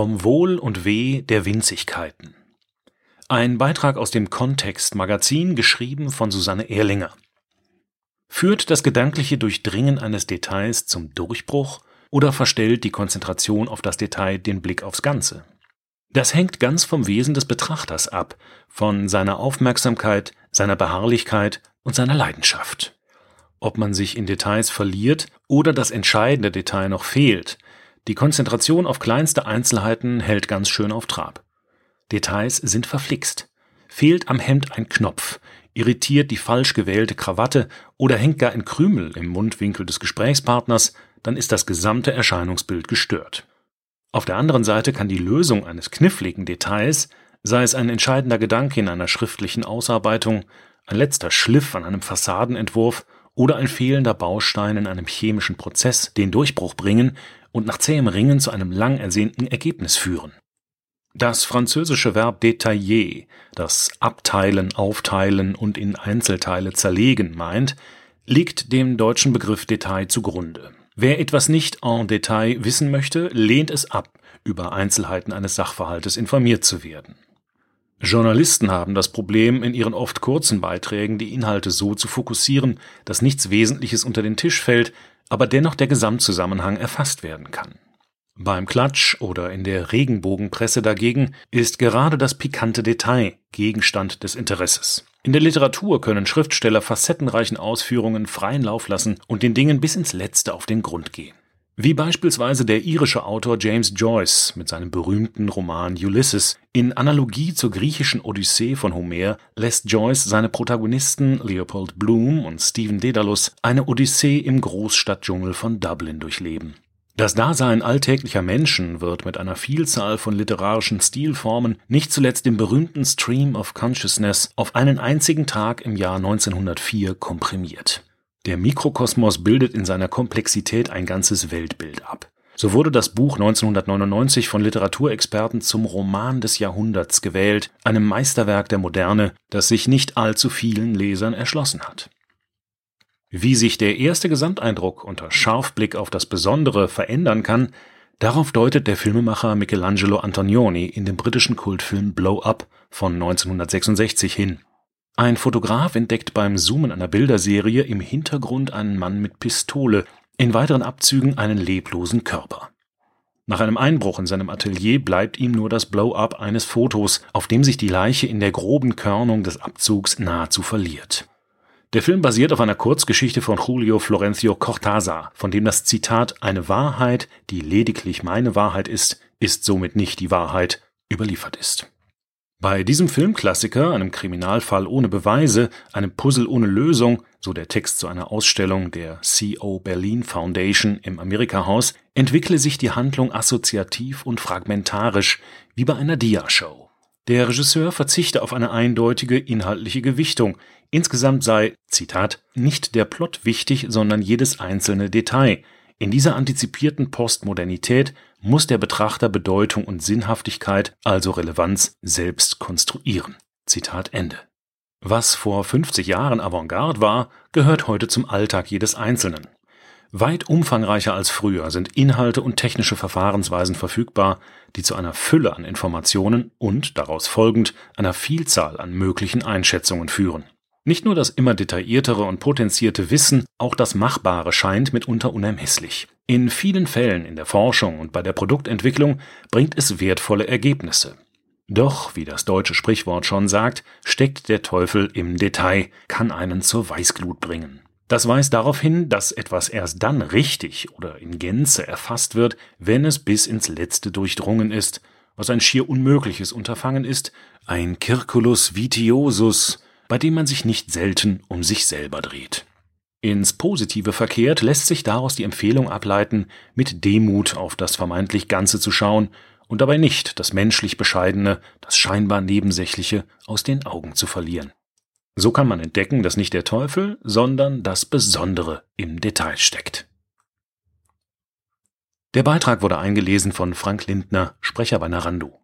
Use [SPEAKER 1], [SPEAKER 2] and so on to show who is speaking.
[SPEAKER 1] Vom Wohl und Weh der Winzigkeiten. Ein Beitrag aus dem Kontext Magazin, geschrieben von Susanne Ehrlinger. Führt das gedankliche Durchdringen eines Details zum Durchbruch oder verstellt die Konzentration auf das Detail den Blick aufs Ganze? Das hängt ganz vom Wesen des Betrachters ab, von seiner Aufmerksamkeit, seiner Beharrlichkeit und seiner Leidenschaft. Ob man sich in Details verliert oder das entscheidende Detail noch fehlt, die Konzentration auf kleinste Einzelheiten hält ganz schön auf Trab. Details sind verflixt. Fehlt am Hemd ein Knopf, irritiert die falsch gewählte Krawatte oder hängt gar ein Krümel im Mundwinkel des Gesprächspartners, dann ist das gesamte Erscheinungsbild gestört. Auf der anderen Seite kann die Lösung eines kniffligen Details, sei es ein entscheidender Gedanke in einer schriftlichen Ausarbeitung, ein letzter Schliff an einem Fassadenentwurf oder ein fehlender Baustein in einem chemischen Prozess, den Durchbruch bringen, und nach zähem Ringen zu einem lang ersehnten Ergebnis führen. Das französische Verb détailler, das abteilen, aufteilen und in Einzelteile zerlegen meint, liegt dem deutschen Begriff Detail zugrunde. Wer etwas nicht en Detail wissen möchte, lehnt es ab, über Einzelheiten eines Sachverhaltes informiert zu werden. Journalisten haben das Problem, in ihren oft kurzen Beiträgen die Inhalte so zu fokussieren, dass nichts Wesentliches unter den Tisch fällt, aber dennoch der Gesamtzusammenhang erfasst werden kann. Beim Klatsch oder in der Regenbogenpresse dagegen ist gerade das pikante Detail Gegenstand des Interesses. In der Literatur können Schriftsteller facettenreichen Ausführungen freien Lauf lassen und den Dingen bis ins Letzte auf den Grund gehen. Wie beispielsweise der irische Autor James Joyce mit seinem berühmten Roman Ulysses. In Analogie zur griechischen Odyssee von Homer lässt Joyce seine Protagonisten Leopold Bloom und Stephen Dedalus eine Odyssee im Großstadtdschungel von Dublin durchleben. Das Dasein alltäglicher Menschen wird mit einer Vielzahl von literarischen Stilformen, nicht zuletzt im berühmten Stream of Consciousness, auf einen einzigen Tag im Jahr 1904 komprimiert. Der Mikrokosmos bildet in seiner Komplexität ein ganzes Weltbild ab. So wurde das Buch 1999 von Literaturexperten zum Roman des Jahrhunderts gewählt, einem Meisterwerk der Moderne, das sich nicht allzu vielen Lesern erschlossen hat. Wie sich der erste Gesamteindruck unter Scharfblick auf das Besondere verändern kann, darauf deutet der Filmemacher Michelangelo Antonioni in dem britischen Kultfilm Blow Up von 1966 hin. Ein Fotograf entdeckt beim Zoomen einer Bilderserie im Hintergrund einen Mann mit Pistole, in weiteren Abzügen einen leblosen Körper. Nach einem Einbruch in seinem Atelier bleibt ihm nur das Blow-up eines Fotos, auf dem sich die Leiche in der groben Körnung des Abzugs nahezu verliert. Der Film basiert auf einer Kurzgeschichte von Julio Florencio Cortázar, von dem das Zitat Eine Wahrheit, die lediglich meine Wahrheit ist, ist somit nicht die Wahrheit überliefert ist. Bei diesem Filmklassiker, einem Kriminalfall ohne Beweise, einem Puzzle ohne Lösung, so der Text zu einer Ausstellung der CO Berlin Foundation im Amerika-Haus, entwickle sich die Handlung assoziativ und fragmentarisch, wie bei einer Dia-Show. Der Regisseur verzichte auf eine eindeutige inhaltliche Gewichtung. Insgesamt sei, Zitat, nicht der Plot wichtig, sondern jedes einzelne Detail. In dieser antizipierten Postmodernität muss der Betrachter Bedeutung und Sinnhaftigkeit, also Relevanz, selbst konstruieren. Zitat Ende. Was vor 50 Jahren Avantgarde war, gehört heute zum Alltag jedes Einzelnen. Weit umfangreicher als früher sind Inhalte und technische Verfahrensweisen verfügbar, die zu einer Fülle an Informationen und daraus folgend einer Vielzahl an möglichen Einschätzungen führen. Nicht nur das immer detailliertere und potenzierte Wissen, auch das Machbare scheint mitunter unermesslich. In vielen Fällen in der Forschung und bei der Produktentwicklung bringt es wertvolle Ergebnisse. Doch, wie das deutsche Sprichwort schon sagt, steckt der Teufel im Detail, kann einen zur Weißglut bringen. Das weist darauf hin, dass etwas erst dann richtig oder in Gänze erfasst wird, wenn es bis ins Letzte durchdrungen ist, was ein schier unmögliches Unterfangen ist, ein Circulus vitiosus, bei dem man sich nicht selten um sich selber dreht. Ins Positive verkehrt lässt sich daraus die Empfehlung ableiten, mit Demut auf das vermeintlich Ganze zu schauen und dabei nicht das menschlich Bescheidene, das scheinbar Nebensächliche aus den Augen zu verlieren. So kann man entdecken, dass nicht der Teufel, sondern das Besondere im Detail steckt. Der Beitrag wurde eingelesen von Frank Lindner, Sprecher bei Narando.